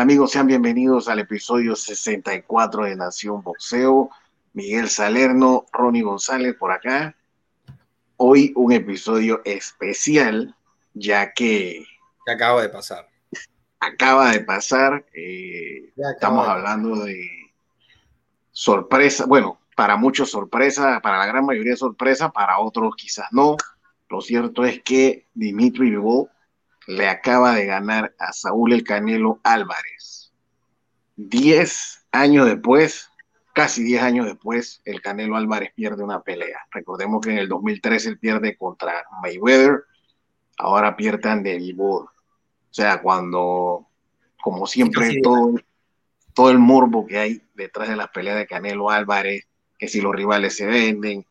tal amigos? Sean bienvenidos al episodio 64 de Nación Boxeo. Miguel Salerno, Ronnie González por acá. Hoy un episodio especial, ya que... Que acaba de pasar. Acaba de pasar. Eh, estamos hablando de sorpresa, bueno, para muchos sorpresa, para la gran mayoría sorpresa, para otros quizás no. Lo cierto es que Dimitri Vivol le acaba de ganar a Saúl El Canelo Álvarez. Diez años después, casi diez años después, el Canelo Álvarez pierde una pelea. Recordemos que en el 2013 él pierde contra Mayweather, ahora pierden de Vivol. O sea, cuando, como siempre, todo, todo el morbo que hay detrás de las peleas de Canelo Álvarez, que si los rivales se venden,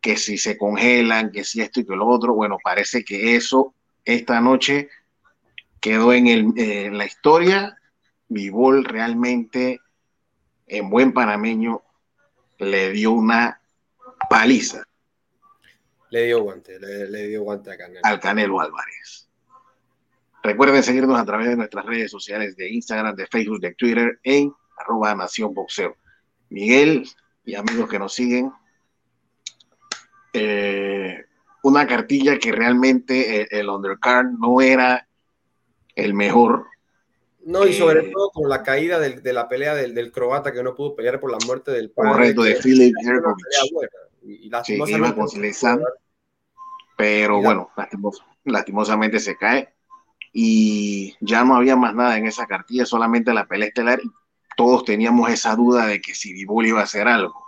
que si se congelan, que si esto y que lo otro, bueno, parece que eso esta noche quedó en, el, la historia. Vivol realmente, en buen panameño, le dio una paliza. Le dio guante, le, dio guante a Canelo. al Canelo Álvarez. Recuerden seguirnos a través de nuestras redes sociales de Instagram, de Facebook, de Twitter en arroba Nación Boxeo. Miguel y amigos que nos siguen, eh, una cartilla que realmente el, undercard no era el mejor. No, y sobre eh, todo con la caída de la pelea del, croata que no pudo pelear por la muerte del padre. Correcto, de Philip Y, sí, iba con pero bueno, lastimosamente se cae y ya no había más nada en esa cartilla, solamente la pelea estelar y todos teníamos esa duda de que si Vivol iba a hacer algo.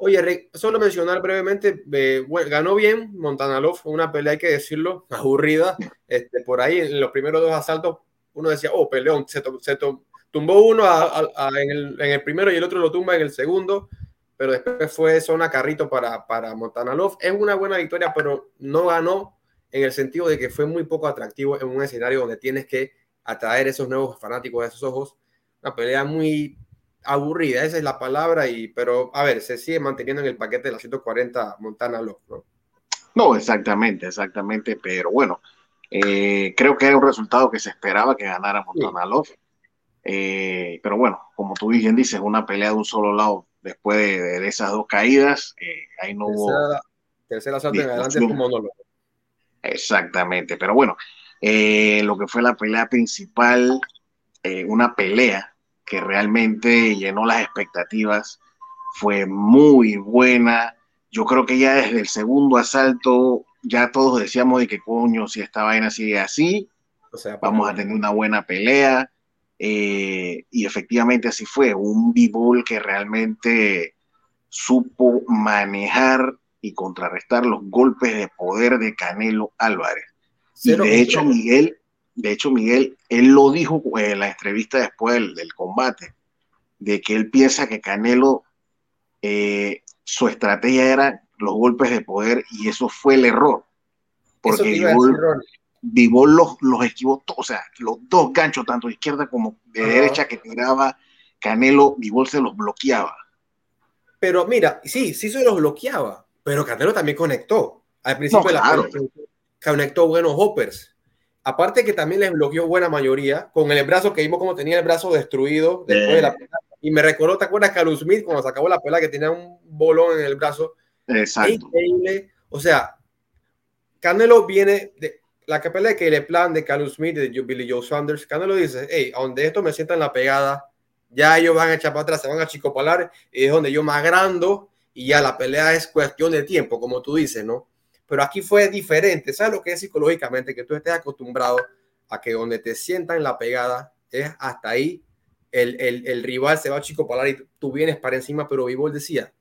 Oye, solo mencionar brevemente, eh, ganó bien Montanalov, una pelea, hay que decirlo, aburrida. Este, por ahí en los primeros dos asaltos uno decía, oh, peleón, se, tumbó uno en, el, primero y el otro lo tumba en el segundo, pero después fue zona carrito para, para Montanalov. Es una buena victoria, pero no ganó en el sentido de que fue muy poco atractivo en un escenario donde tienes que atraer esos nuevos fanáticos a esos ojos. Una pelea muy aburrida, esa es la palabra, y, pero a ver, se sigue manteniendo en el paquete de las 140 Montana Love, ¿no? No, exactamente, exactamente, pero bueno, eh, creo que era un resultado que se esperaba que ganara Montana Love. Eh, pero bueno, como tú bien dices, una pelea de un solo lado después de, esas dos caídas, eh, ahí no hubo. Tercera salto en adelante un monólogo. Exactamente, pero bueno, lo que fue la pelea principal, una pelea que realmente llenó las expectativas, fue muy buena. Yo creo que ya desde el segundo asalto ya todos decíamos de que coño, si esta vaina sigue así, o sea, vamos a tener una buena pelea. Eh, y efectivamente así fue, un b que realmente supo manejar y contrarrestar los golpes de poder de Canelo Álvarez. y de hecho, Miguel, de hecho, Miguel, él lo dijo en la entrevista después del, combate, de que él piensa que Canelo, eh, su estrategia era los golpes de poder y eso fue el error. Porque Vivol, los, los esquivó todos, o sea, los dos ganchos, tanto de izquierda como de derecha que tiraba Canelo, Vivol se los bloqueaba. Pero mira, sí, sí se los bloqueaba, pero Canelo también conectó. Al principio de la conectó buenos hoppers Aparte que también les bloqueó buena mayoría, con el brazo que vimos como tenía el brazo destruido después de la pelea. Y me recordó, ¿te acuerdas Carlos Smith cuando se acabó la pelea que tenía un bolón en el brazo? Exacto. Increíble. O sea, Canelo viene de la pelea que le plan de Carlos Smith de Billy Joe Saunders. Canelo dice, hey, donde esto me sientan la pegada, ya ellos van a echar para atrás, se van a chicopalar, y es donde yo más grando y ya la pelea es cuestión de tiempo, como tú dices, ¿no? Pero aquí fue diferente. ¿Sabes lo que es psicológicamente? Que tú estés acostumbrado a que donde te sientan la pegada es hasta ahí. El, el, rival se va a chico palar y tú vienes para encima, pero Vivol decía,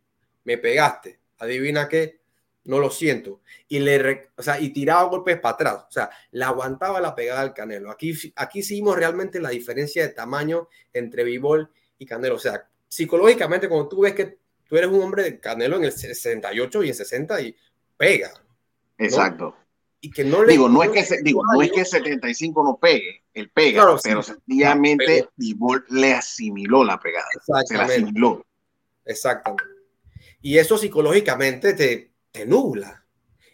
me pegaste, adivina qué, no lo siento. Y le, o sea, y tiraba golpes para atrás, o sea, le aguantaba la pegada al Canelo. Aquí, aquí sí vimos realmente la diferencia de tamaño entre Vivol y Canelo. O sea, psicológicamente, cuando tú ves que tú eres un hombre de Canelo en el 68 y en 60 y pega, Exacto. Y que no le digo, no es que digo, no es que 75 no pegue, él pega, pero sencillamente Vivol le asimiló la pegada. Se la asimiló. Exactamente. Y eso psicológicamente te, te nubla.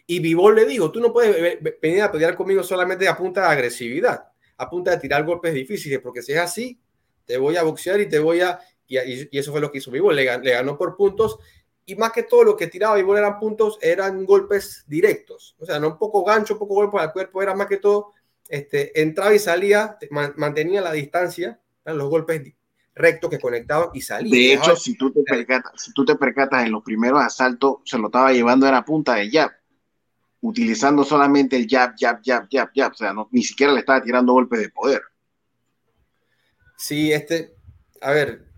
Y Vivol le digo, tú no puedes venir a pelear conmigo solamente a punta de agresividad, a punta de tirar golpes difíciles, porque si es así, te voy a boxear y te voy a... Y, y eso fue lo que hizo Bivol, le, le, ganó por puntos y más que todo lo que tiraba Bivol eran puntos, eran golpes directos, o sea, no un poco gancho, un poco golpe al cuerpo, era más que todo, este, entraba y salía, mantenía la distancia, eran los golpes rectos que conectaban y salían. De hecho, si tú, te percatas, si tú te percatas en los primeros asaltos, se lo estaba llevando, era punta de jab, utilizando solamente el jab, jab, jab, jab, jab, o sea, no, ni siquiera le estaba tirando golpes de poder. Sí, este, a ver,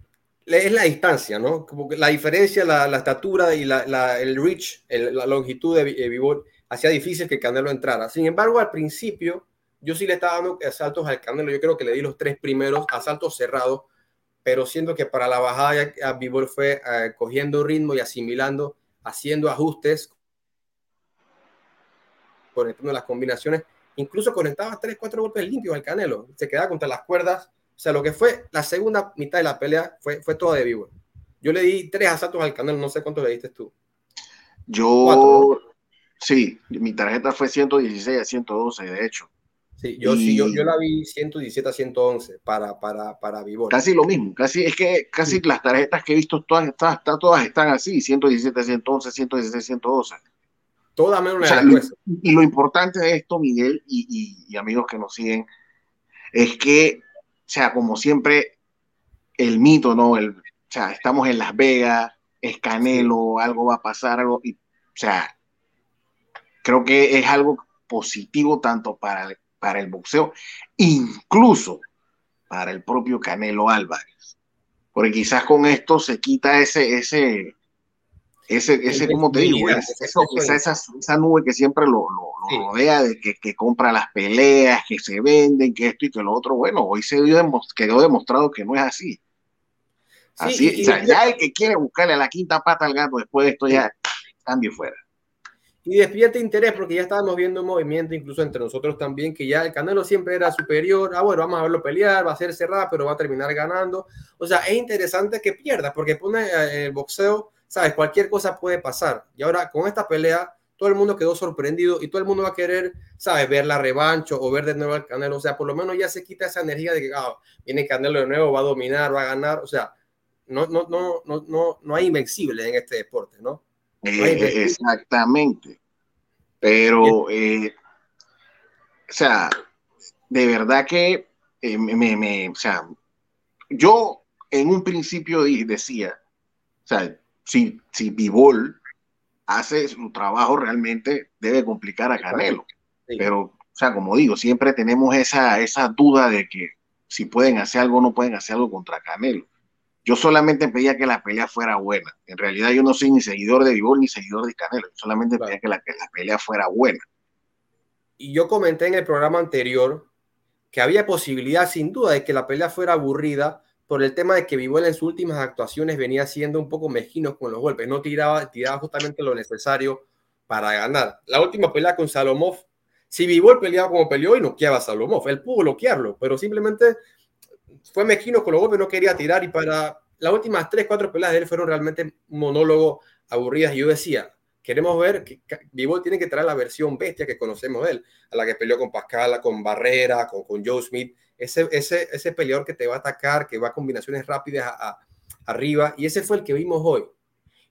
es la distancia, ¿no? Como que la diferencia, la, la estatura y la, la, el reach, el, la longitud de Vivol hacía difícil que Canelo entrara. Sin embargo, al principio, yo sí le estaba dando asaltos al Canelo. Yo creo que le di los tres primeros asaltos cerrados, pero siento que para la bajada a Vivol fue uh, cogiendo ritmo y asimilando, haciendo ajustes, conectando las combinaciones. Incluso conectaba tres, cuatro golpes limpios al Canelo. Se quedaba contra las cuerdas o sea, lo que fue la segunda mitad de la pelea fue, fue toda de vivo. Yo le di tres asaltos al canal, no sé cuántos le diste tú. Yo, Cuatro, ¿no? sí, mi tarjeta fue 116 a 112, de hecho. Sí, yo, y... sí, yo, yo, la vi 117 a 111 para, para, para Vivor. Casi lo mismo, casi, es que casi sí. las tarjetas que he visto, todas, todas, todas están así, 117 a 111, 116 a 112. Todas menos o sea, lo, Y lo importante de esto, Miguel, y, y, y amigos que nos siguen, es que sea, como siempre, el mito, ¿no? El, o sea, estamos en Las Vegas, es Canelo, algo va a pasar, algo, y, o sea, creo que es algo positivo tanto para el, para el boxeo, incluso para el propio Canelo Álvarez. Porque quizás con esto se quita ese, ese, ese, ese como te digo, esa, esa, esa, nube que siempre lo sí. rodea de que, que, compra las peleas, que se venden, que esto y que lo otro, bueno, hoy se dio, quedó demostrado que no es así. Así, sí, y, o sea, y, ya el que quiere buscarle a la quinta pata al gato después de esto ya cambio fuera. Y despierta interés porque ya estábamos viendo un movimiento incluso entre nosotros también, que ya el Canelo siempre era superior, ah bueno, vamos a verlo pelear, va a ser cerrada, pero va a terminar ganando. O sea, es interesante que pierda porque pone el boxeo sabes, cualquier cosa puede pasar. Y ahora con esta pelea, todo el mundo quedó sorprendido y todo el mundo va a querer, sabes, ver la revancha o ver de nuevo al Canelo. O sea, por lo menos ya se quita esa energía de que ah, viene Canelo de nuevo, va a dominar, va a ganar. O sea, no, no, no, no, no, no hay invencible en este deporte, ¿no? no eh, exactamente. Pero, eh, o sea, de verdad que eh, me, me, o sea, yo en un principio decía, o sea, si, si Bivol hace su trabajo realmente debe complicar a Canelo. Sí. Pero, o sea, como digo, siempre tenemos esa, esa duda de que si pueden hacer algo o no pueden hacer algo contra Canelo. Yo solamente pedía que la pelea fuera buena. En realidad yo no soy ni seguidor de Bivol ni seguidor de Canelo. Yo solamente claro. pedía que la, que la pelea fuera buena. Y yo comenté en el programa anterior que había posibilidad sin duda de que la pelea fuera aburrida por el tema de que Bivol en sus últimas actuaciones venía siendo un poco mezquino con los golpes, no tiraba, tiraba justamente lo necesario para ganar. La última pelea con Salomov, si Bivol peleaba como peleó y noqueaba a Salomov, él pudo bloquearlo, pero simplemente fue mezquino con los golpes, no quería tirar y para las últimas tres, cuatro peleas de él fueron realmente monólogos aburridas y yo decía, queremos ver que Bivol tiene que traer la versión bestia que conocemos de él, a la que peleó con Pascal, con Barrera, con, con Joe Smith, ese, ese, ese peleador que te va a atacar, que va a combinaciones rápidas a, a, arriba, y ese fue el que vimos hoy.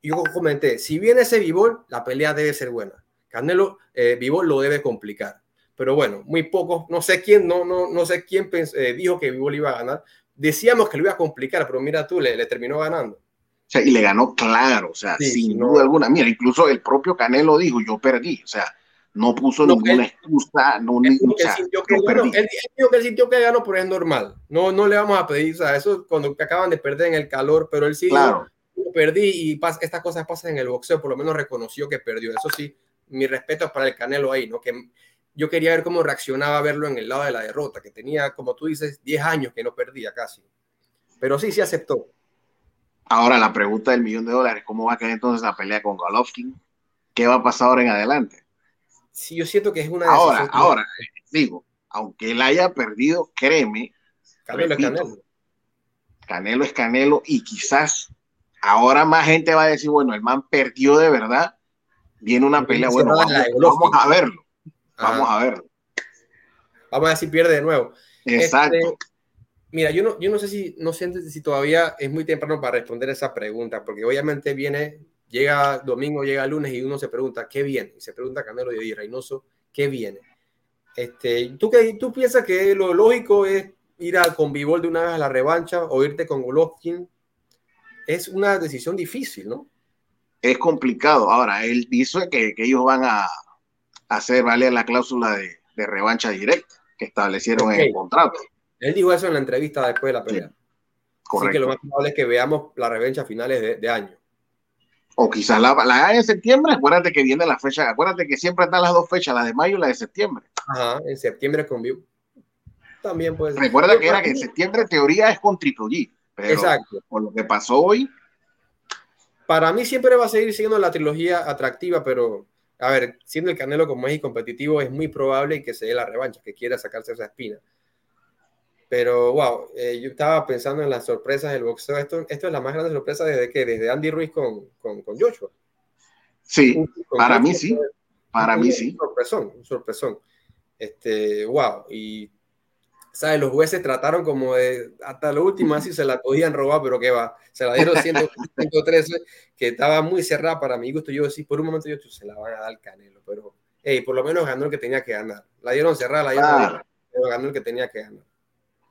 Y yo comenté, si viene ese Vivol, la pelea debe ser buena. Canelo eh, Vivol lo debe complicar. Pero bueno, muy pocos, no sé quién, no, no, no sé quién eh, dijo que Vivol iba a ganar. Decíamos que lo iba a complicar, pero mira tú, le, le terminó ganando. O sea, y le ganó claro, o sea, sí, sin no, duda alguna. Mira, incluso el propio Canelo dijo, yo perdí, o sea, no puso no, ninguna él, excusa, no él, o sea, que ganó, él, dijo que él sintió que ganó, pero es normal. No, no le vamos a pedir, o sea, eso cuando acaban de perder en el calor, pero él sí claro. dijo, perdí y pas, estas cosas pasan en el boxeo, por lo menos reconoció que perdió. Eso sí, mi respeto para el Canelo ahí, ¿no? Que yo quería ver cómo reaccionaba a verlo en el lado de la derrota, que tenía, como tú dices, 10 años que no perdía casi. Pero sí, sí aceptó. Ahora la pregunta del millón de dólares, ¿cómo va a quedar entonces la pelea con Golovkin? ¿Qué va a pasar ahora en adelante? Sí, yo siento que es una Ahora, ahora, digo, aunque él haya perdido, créeme. Canelo repito, es Canelo. Canelo es Canelo y quizás ahora más gente va a decir, bueno, el man perdió de verdad, viene una pelea, bueno, vamos, vamos, a verlo, vamos Ajá. a verlo. Vamos a ver si pierde de nuevo. Exacto. Este, Mira, yo no, yo no sé si no sé si todavía es muy temprano para responder esa pregunta, porque obviamente viene, llega domingo, llega lunes y uno se pregunta, ¿qué viene? Y se pregunta Canelo y Reynoso, ¿qué viene? Este, ¿tú, qué, ¿Tú piensas que lo lógico es ir a, con Bivol de una vez a la revancha o irte con Golovkin? Es una decisión difícil, ¿no? Es complicado. Ahora, él dice que, que ellos van a hacer valer la cláusula de, de revancha directa que establecieron en el contrato. Él dijo eso en la entrevista después de la pelea. Así que lo más probable es que veamos la revancha a finales de, de año. O quizás la, la en septiembre, acuérdate que viene la fecha, acuérdate que siempre están las dos fechas, la de mayo y la de septiembre. Ajá, en septiembre con View. También puede Recuerda que era que en septiembre en teoría es con Triple G. Pero Exacto. Por lo que pasó hoy. Para mí siempre va a seguir siendo la trilogía atractiva, pero a ver, siendo el Canelo como es competitivo, es muy probable que se dé la revancha, que quiera sacarse esa espina. Pero wow, eh, yo estaba pensando en las sorpresas del boxeo. Esto, esto es la más grande sorpresa desde que desde Andy Ruiz con, con, con Joshua. Sí, para mí sí. Para mí sí. Un sorpresón, un sorpresón. Este, wow. Y, ¿sabes? Los jueces trataron como de, hasta lo último, así se la podían robar, pero que va. Se la dieron 113, que estaba muy cerrada para mi gusto. Yo decía, por un momento yo, se la van a dar Canelo, pero, hey, por lo menos ganó el que tenía que ganar. La dieron cerrada, la dieron, pero ganó el que tenía que ganar.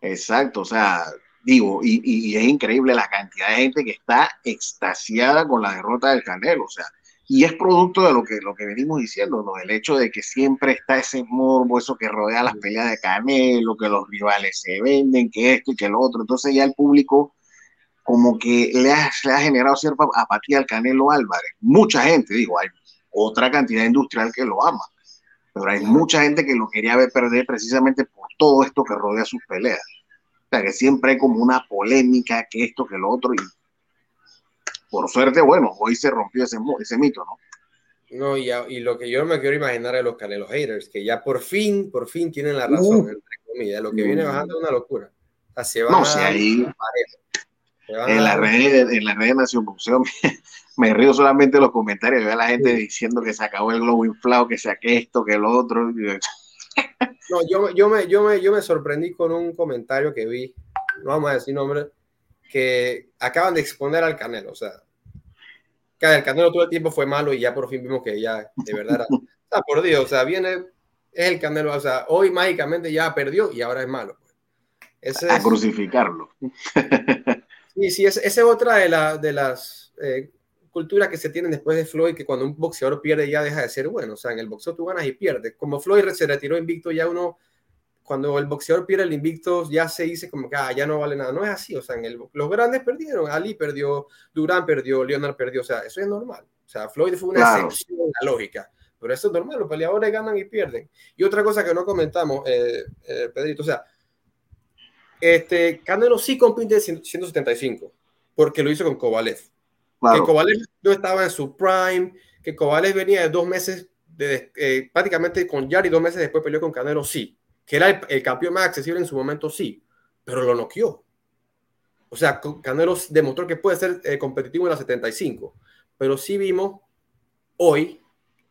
Exacto, o sea, digo, y, es increíble la cantidad de gente que está extasiada con la derrota del Canelo, o sea, y es producto de lo que, lo que venimos diciendo, ¿no? El hecho de que siempre está ese morbo, eso que rodea las peleas de Canelo, que los rivales se venden, que esto y que lo otro, entonces ya el público como que le ha, le ha generado cierta apatía al Canelo Álvarez. Mucha gente, digo, hay otra cantidad industrial que lo ama, pero hay mucha gente que lo quería ver perder precisamente por todo esto que rodea sus peleas. O sea, que siempre hay como una polémica, que esto, que lo otro, y por suerte, bueno, hoy se rompió ese, ese mito, ¿no? No, y, y, lo que yo no me quiero imaginar es los Canelo haters, que ya por fin, por fin tienen la razón, uh, entre comillas. Lo que viene bajando es una locura. O sea, no, si ahí, en, la red, en la red Nación Boxeo me, río solamente de los comentarios, veo a la gente sí. diciendo que se acabó el globo inflado, que saque esto, que lo otro. No, yo, yo, me, yo, me, yo me sorprendí con un comentario que vi, no vamos a decir nombre, que acaban de exponer al Canelo. O sea, que el Canelo todo el tiempo fue malo y ya por fin vimos que ya de verdad era. Ah, por Dios, o sea, viene, es el Canelo. O sea, hoy mágicamente ya perdió y ahora es malo. Ese a es, crucificarlo. Sí, sí, esa es otra de, la, de las eh, culturas que se tienen después de Floyd, que cuando un boxeador pierde ya deja de ser bueno. O sea, en el boxeo tú ganas y pierdes. Como Floyd se retiró invicto, ya uno cuando el boxeador pierde el invicto, ya se dice como que ah, ya no vale nada. No es así, o sea, en el, los grandes perdieron. Ali perdió, Durán perdió, Leonard perdió, o sea, eso es normal. O sea, Floyd fue una claro. excepción en la lógica, pero eso es normal, los peleadores ganan y pierden. Y otra cosa que no comentamos, eh, eh, Pedrito, o sea, este, Canelo sí compite en 175, porque lo hizo con Kovalev. Que Kovalev no estaba en su prime, que Kovalev venía de dos meses, de, eh, prácticamente con Yari, dos meses después peleó con Canelo, sí que era el, el, campeón más accesible en su momento, sí, pero lo noqueó. O sea, Canelo demostró que puede ser eh, competitivo en la 75, pero sí vimos hoy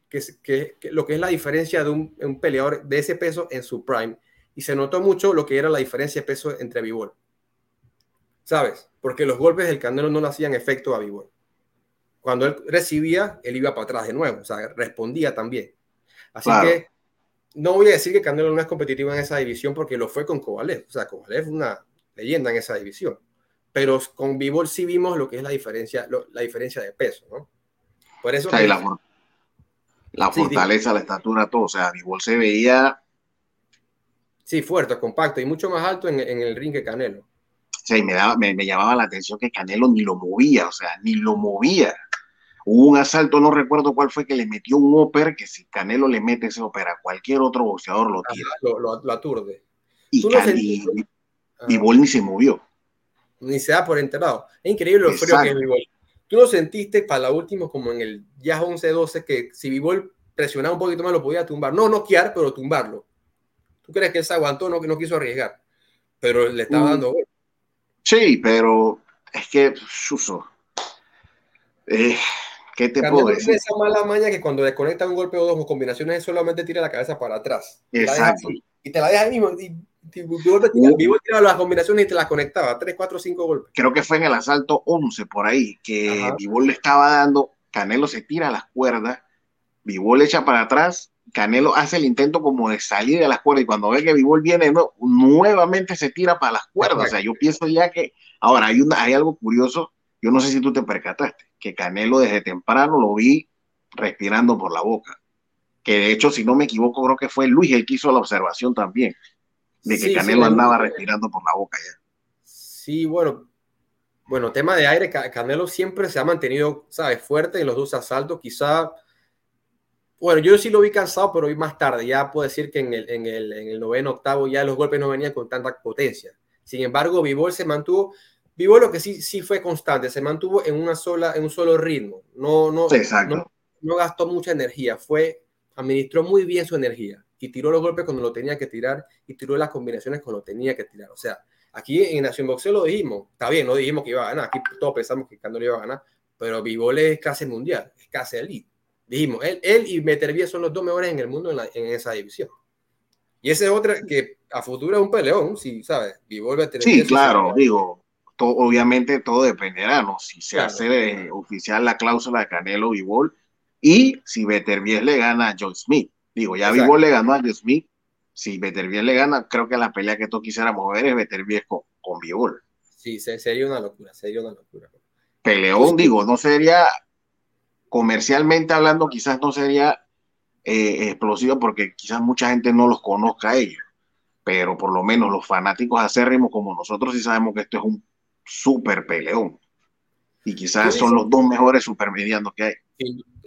que, lo que es la diferencia de un, peleador de ese peso en su prime, y se notó mucho lo que era la diferencia de peso entre Vivol. ¿Sabes? Porque los golpes del Canelo no le hacían efecto a Vivol. Cuando él recibía, él iba para atrás de nuevo, o sea, respondía también. Así claro. que no voy a decir que Canelo no es competitivo en esa división porque lo fue con Kovalev. O sea, Kovalev es una leyenda en esa división. Pero con Bivol sí vimos lo que es la diferencia, lo, la diferencia de peso, ¿no? Por eso. O sea, la, la, fortaleza, sí, la estatura, todo. O sea, Bivol se veía. Sí, fuerte, compacto y mucho más alto en, en el ring que Canelo. O sea, y me, daba, me, me llamaba la atención que Canelo ni lo movía, o sea, ni lo movía. Hubo un asalto, no recuerdo cuál fue, que le metió un upper, que si Canelo le mete ese upper a cualquier otro boxeador lo tira. Lo, lo, lo, aturde. Y, Can, y, y Bol ni se movió. Ni se da por enterado. Es increíble lo Exacto. frío que es Bivol. Tú lo sentiste para la última, como en el ya 11-12, que si Bivol presionaba un poquito más lo podía tumbar. No noquear, pero tumbarlo. ¿Tú crees que él se aguantó? No, que no quiso arriesgar. Pero le estaba mm. dando gol. Sí, pero es que, Suso, eh, ¿Qué te Canelo puedo decir? esa mala maña que cuando desconecta un golpe o dos o combinaciones solamente tira la cabeza para atrás. Exacto. Y te la deja ahí mismo. Y Vivo tiraba las combinaciones y te las conectaba, 3, 4, 5 golpes. Creo que fue en el asalto 11 por ahí, que Vivo le estaba dando, Canelo se tira a las cuerdas, Vivo le echa para atrás, Canelo hace el intento como de salir de las cuerdas y cuando ve que Vivol viene nuevamente se tira para las cuerdas. O sea, yo pienso ya que ahora hay, una, hay algo curioso, yo no sé si tú te percataste, que Canelo desde temprano lo vi respirando por la boca. Que de hecho, si no me equivoco, creo que fue Luis el que hizo la observación también, de que Canelo andaba respirando por la boca ya. Sí, bueno, bueno, tema de aire, Canelo siempre se ha mantenido, ¿sabes? Fuerte en los dos asaltos, quizá bueno, yo sí lo vi cansado, pero vi más tarde. Ya puedo decir que en el, en el, en el noveno, octavo, ya los golpes no venían con tanta potencia. Sin embargo, Vivol se mantuvo. Vivol lo que sí, sí fue constante, se mantuvo en, una sola, en un solo ritmo. No, no, no, no, gastó mucha energía. Fue, administró muy bien su energía y tiró los golpes cuando lo tenía que tirar y tiró las combinaciones cuando lo tenía que tirar. O sea, aquí en Nación Boxeo lo dijimos. Está bien, no dijimos que iba a ganar. Aquí todos pensamos que Candor iba a ganar. Pero Vivol es casi mundial, es casi elite. Dijimos, él, él y Metervía son los dos mejores en el mundo en, esa división. Y ese es otra que a futuro es un peleón, si sabes, Sí, claro, digo, obviamente todo dependerá, ¿no? Si se hace oficial la cláusula de Canelo Vivol y si Beterbiev le gana a John Smith. Digo, ya Vivol le ganó a John Smith. Si Beterbiev le gana, creo que la pelea que todos quisiéramos ver es Beterbiev con, con Vivol. Sí, sería una locura, sería una locura. Peleón, digo, no sería comercialmente hablando quizás no sería eh, explosivo porque quizás mucha gente no los conozca a ellos, pero por lo menos los fanáticos acérrimos como nosotros sí sabemos que esto es un super peleón. Y quizás son los dos mejores supermedianos que hay.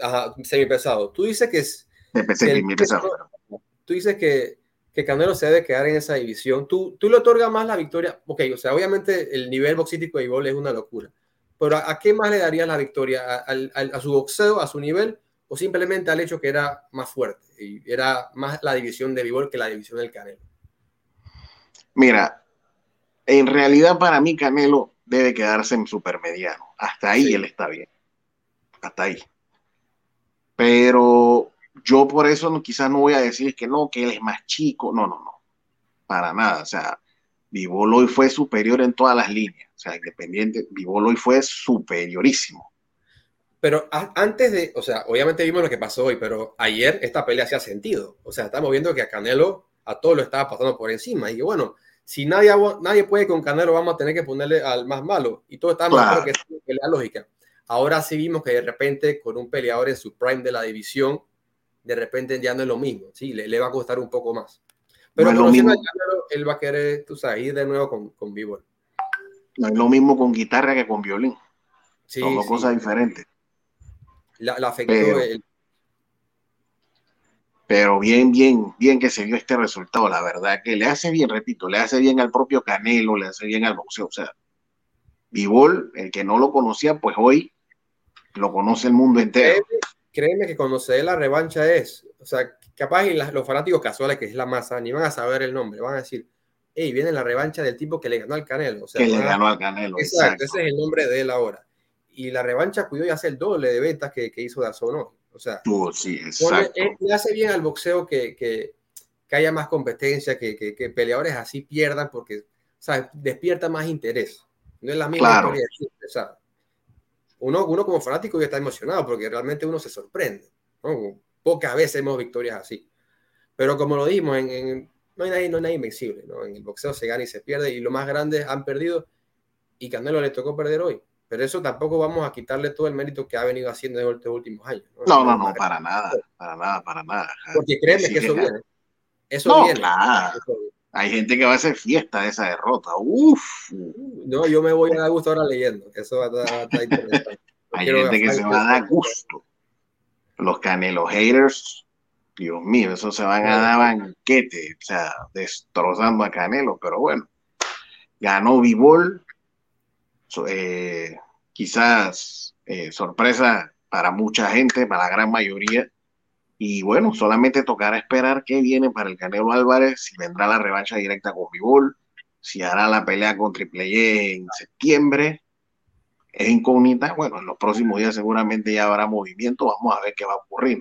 Ajá, pesado Tú dices que es... Tú dices que, que Canelo se debe quedar en esa división. Tú, tú le otorgas más la victoria. Ok, o sea, obviamente el nivel boxístico de Ibol es una locura pero ¿a, qué más le daría la victoria? ¿A, su boxeo, a su nivel? ¿O simplemente al hecho que era más fuerte? Y era más la división de Vivol que la división del Canelo. Mira, en realidad para mí Canelo debe quedarse en supermediano. Hasta ahí él está bien. Hasta ahí. Pero yo por eso no, quizás no voy a decir que no, que él es más chico. No, no, no. Para nada. O sea, Vivol hoy fue superior en todas las líneas. O sea, Independiente, Vivol hoy fue superiorísimo. Pero antes de, o sea, obviamente vimos lo que pasó hoy, pero ayer esta pelea hacía sentido. O sea, estamos viendo que a Canelo a todo lo estaba pasando por encima. Y bueno, si nadie, nadie puede con Canelo, vamos a tener que ponerle al más malo. Y todo está claro. que es una pelea lógica. Ahora sí vimos que de repente con un peleador en su prime de la división, de repente ya no es lo mismo. Sí, le, le va a costar un poco más. Pero no conociendo a él va a querer, tú sabes, ir de nuevo con, con vivo. No es lo mismo con guitarra que con violín. Son dos cosas diferentes. La, la afectó pero, pero, bien, bien, bien que se vio este resultado. La verdad que le hace bien, repito, le hace bien al propio Canelo, le hace bien al boxeo. O sea, Vivol, el que no lo conocía, pues hoy lo conoce el mundo entero. Créeme, que cuando se dé la revancha es, o sea, capaz y los fanáticos casuales, que es la masa, ni van a saber el nombre, van a decir, hey, viene la revancha del tipo que le ganó al Canelo. O sea, que le ganó al Canelo. Exacto, ese es el nombre de él ahora. Y la revancha cuidó y hace el doble de ventas que, que hizo Dazón hoy. O sea, sí, exacto. le hace bien al boxeo que, que, que haya más competencia, que, que, peleadores así pierdan, porque ¿sabes? despierta más interés. No es la misma claro. historia Uno, uno como fanático ya está emocionado porque realmente uno se sorprende. ¿no? Pocas veces hemos victorias así. Pero como lo dijimos, en, no, hay nadie, no hay nadie invencible. ¿no? En el boxeo se gana y se pierde y los más grandes han perdido y Canelo le tocó perder hoy. Pero eso tampoco vamos a quitarle todo el mérito que ha venido haciendo en estos últimos años. No, no, no, para nada, para nada, para nada. Porque créeme que eso viene. Eso viene. Hay gente que va a hacer fiesta de esa derrota. Uf. No, yo me voy a dar gusto ahora leyendo. Eso va a estar interesante. Hay gente que se va a dar gusto los Canelo haters, Dios mío, eso se van a dar banquete, o sea, destrozando a Canelo, pero bueno, ganó Vivol, eh, quizás eh, sorpresa para mucha gente, para la gran mayoría, y bueno, solamente tocará esperar qué viene para el Canelo Álvarez, si vendrá la revancha directa con Vivol, si hará la pelea con Triple E en septiembre, es incógnita. Bueno, en los próximos días seguramente ya habrá movimiento. Vamos a ver qué va a ocurrir.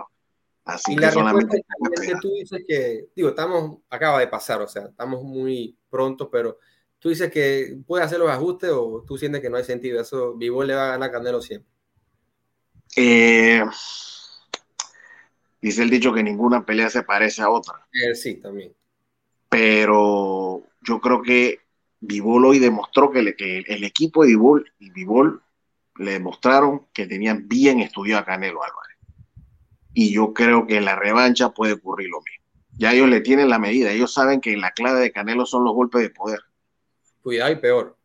Así y que la solamente que tú dices que, digo, estamos, acaba de pasar, o sea, estamos muy pronto, pero tú dices que puede hacer los ajustes o tú sientes que no hay sentido. Eso, Vivo le va a ganar a Canelo siempre. Eh, dice el dicho que ninguna pelea se parece a otra. Eh, sí, también. Pero yo creo que Vivol hoy demostró que, le, que el equipo de Vivol y Vivol le demostraron que tenían bien estudiado a Canelo Álvarez. Y yo creo que en la revancha puede ocurrir lo mismo. Ya ellos le tienen la medida. Ellos saben que la clave de Canelo son los golpes de poder. Cuidado y peor.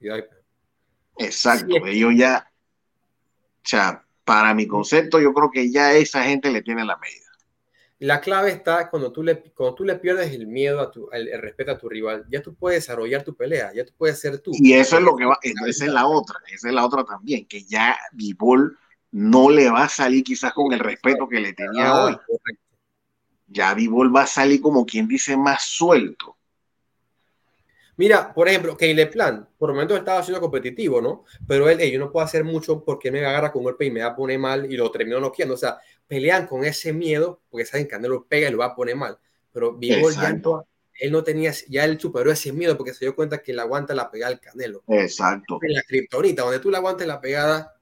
Cuidado y peor. Exacto. Sí. Ellos ya, o sea, para mi concepto, yo creo que ya esa gente le tiene la medida. La clave está cuando tú le, cuando tú le pierdes el miedo, a tu, el, el, respeto a tu rival, ya tú puedes desarrollar tu pelea, ya tú puedes ser tú. Y eso es lo que va, esa es la otra, esa es la otra también, que ya Vivol no le va a salir quizás con el respeto que le tenía ah, hoy. Correcto. Ya Vivol va a salir como quien dice más suelto. Mira, por ejemplo, Caleb Plan, por el momento estaba siendo competitivo, ¿no? Pero él, hey, yo no puedo hacer mucho porque me agarra con golpe y me va a poner mal y lo termino noqueando. O sea, pelean con ese miedo porque saben que Canelo pega y lo va a poner mal. Pero Vivol ya no, él no tenía, ya él superó ese miedo porque se dio cuenta que le aguanta la pegada al Canelo. Exacto. En la criptonita, donde tú le aguantes la pegada,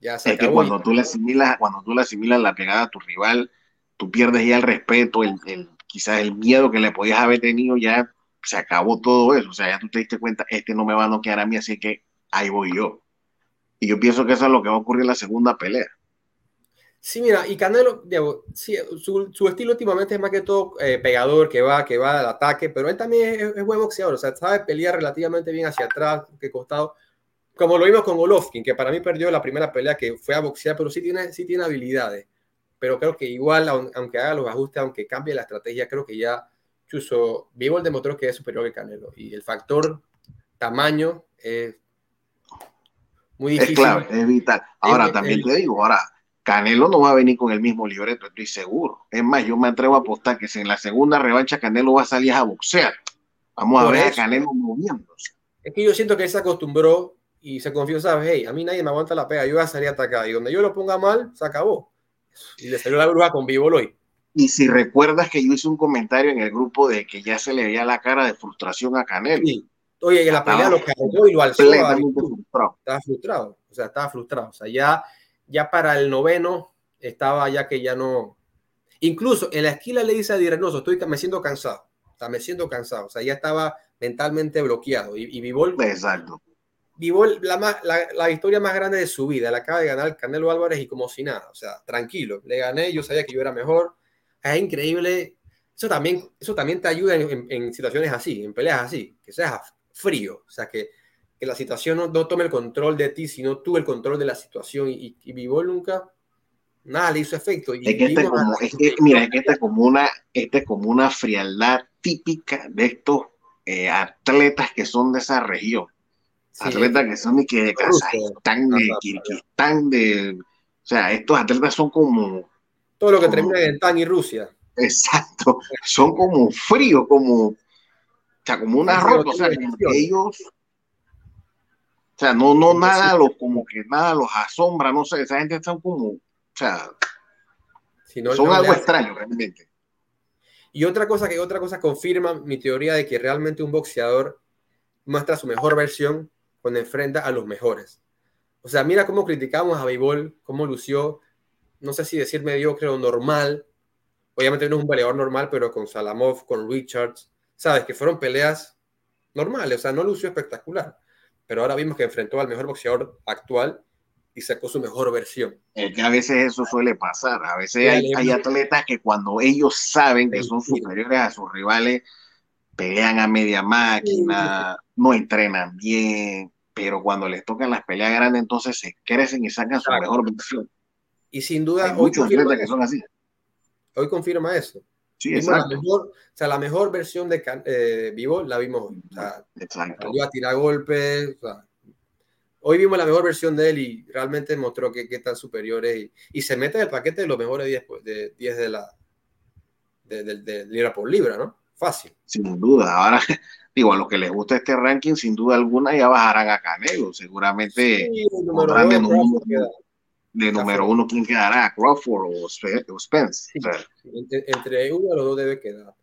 ya se es acabó. que cuando tú le asimilas, cuando tú le asimilas la pegada a tu rival, tú pierdes ya el respeto, el, el quizás el miedo que le podías haber tenido ya se acabó todo eso. O sea, ya tú te diste cuenta, este no me va a noquear a mí, así que ahí voy yo. Y yo pienso que eso es lo que va a ocurrir en la segunda pelea. Sí, mira, y Canelo, Diego, sí, su, su, estilo últimamente es más que todo eh, pegador, que va, que va al ataque, pero él también es, es, buen boxeador, o sea, sabe pelear relativamente bien hacia atrás, que costado, como lo vimos con Golovkin, que para mí perdió la primera pelea que fue a boxear, pero sí tiene, sí tiene habilidades. Pero creo que igual, aunque haga los ajustes, aunque cambie la estrategia, creo que ya Chuso Vivo demostró que es superior que Canelo. Y el factor tamaño es muy difícil. Es clave, es vital. Ahora, el, también el, te digo, ahora, Canelo no va a venir con el mismo libreto, estoy seguro. Es más, yo me atrevo a apostar que si en la segunda revancha Canelo va a salir a boxear. Vamos a ver eso. a Canelo moviéndose. Es que yo siento que él se acostumbró y se confió, ¿sabes? Hey, a mí nadie me aguanta la pega, yo voy a salir a atacar. Y donde yo lo ponga mal, se acabó. Y le salió la bruja con vivo hoy. Y si recuerdas que yo hice un comentario en el grupo de que ya se le veía la cara de frustración a Canelo. Sí. Oye, que la pelea lo cargó y lo alzó. Frustrado. Estaba frustrado. O sea, estaba frustrado. O sea, ya, ya para el noveno estaba ya que ya no. Incluso en la esquina le dice a Di Reynoso, estoy me siento cansado. O sea, me siento cansado. O sea, ya estaba mentalmente bloqueado. Y, y Vivol. Exacto. Vivol, la, la, la, victoria más grande de su vida. La acaba de ganar Canelo Álvarez y como si nada. O sea, tranquilo. Le gané, yo sabía que yo era mejor es increíble. Eso también, eso también te ayuda en, en, en, situaciones así, en peleas así, que seas frío, o sea, que, que la situación no, no, tome el control de ti, sino tú el control de la situación. Y, y nunca, nada le hizo efecto. Y es que, este como, es que mira, es que esta es como una, esta es como una frialdad típica de estos eh, atletas que son de esa región. Sí, atletas que son de, que de Kazajistán, de Kirguistán, de... O sea, estos atletas son como todo lo que termina en Tan y Rusia. Exacto, son como fríos, como, o sea, como una rota, o sea, ellos, o sea, no, no nada los, como que nada los asombra, no sé, esa gente está como, o sea, si no, son no algo extraño realmente. Y otra cosa que otra cosa confirma mi teoría de que realmente un boxeador muestra su mejor versión cuando enfrenta a los mejores. O sea, mira cómo criticamos a Beibol, cómo lució no sé si decir mediocre o normal. Obviamente no es un peleador normal, pero con Salamov, con Richards, sabes que fueron peleas normales, o sea, no lució espectacular. Pero ahora vimos que enfrentó al mejor boxeador actual y sacó su mejor versión. Es que a veces eso suele pasar. A veces hay, hay atletas que cuando ellos saben que son superiores a sus rivales, pelean a media máquina, no entrenan bien, pero cuando les tocan las peleas grandes, entonces se crecen y sacan su mejor versión. Y sin duda, Hay hoy confirma que son así. Hoy confirma eso. Sí, exacto. La mejor, o sea, la mejor versión de eh, Vivo la vimos hoy. O sea, exacto. a tirar golpes. O sea, hoy vimos la mejor versión de él y realmente mostró que, que tan superior es. Y, y, se mete en el paquete de los mejores 10 de, 10 de la de, de, de, libra por libra, ¿no? Fácil. Sin duda. Ahora, digo, a los que les gusta este ranking, sin duda alguna ya bajarán a Canelo. Seguramente sí, nuevo de número uno, ¿quién quedará? ¿Crawford o Spence? entre, uno de los dos debe quedar.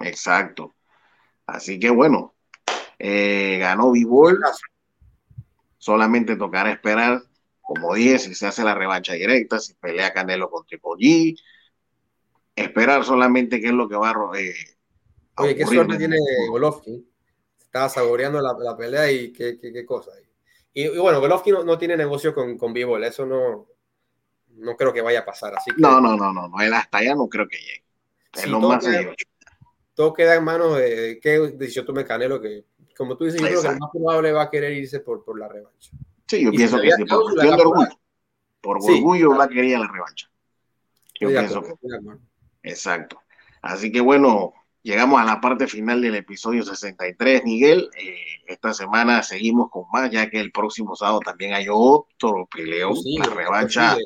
Exacto. Así que bueno, eh, ganó B-Ball. Solamente tocará esperar, como dije, si se hace la revancha directa, si pelea Canelo con Triple G. Esperar solamente qué es lo que va eh, a Oye, qué suerte tiene Golovkin. Estaba saboreando la, pelea y qué, qué, cosa. Y, bueno, Golovkin no, tiene negocio con, con B-Ball, eso no, no creo que vaya a pasar. Así no, no, no, no, no, él hasta allá no creo que llegue. Es lo más todo queda en manos de qué decisión tome Canelo, que como tú dices, yo creo que el más probable va a querer irse por, por la revancha. Sí, yo pienso que sí, por orgullo. Por orgullo va a querer la revancha. Yo pienso que... Exacto. Así que bueno, llegamos a la parte final del episodio 63, Miguel. Eh, esta semana seguimos con más, ya que el próximo sábado también hay otro peleo, la revancha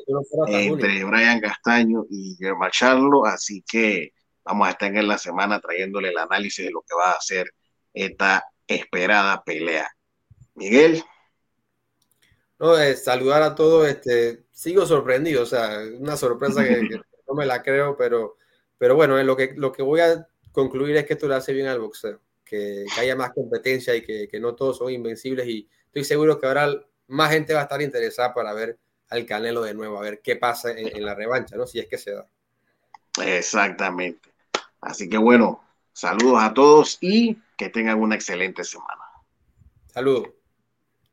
entre Brian Castaño y Germán Charlo. Así que vamos a estar en la semana trayéndole el análisis de lo que va a ser esta esperada pelea. Miguel. No, eh, saludar a todos, este, sigo sorprendido, o sea, una sorpresa que, no me la creo, pero, pero bueno, lo, que, lo que voy a concluir es que esto le hace bien al boxeo, que, haya más competencia y que, no todos son invencibles y estoy seguro que ahora más gente va a estar interesada para ver al Canelo de nuevo, a ver qué pasa en, en la revancha, ¿no? Si es que se da. Exactamente. Así que bueno, saludos a todos y que tengan una excelente semana. Saludos.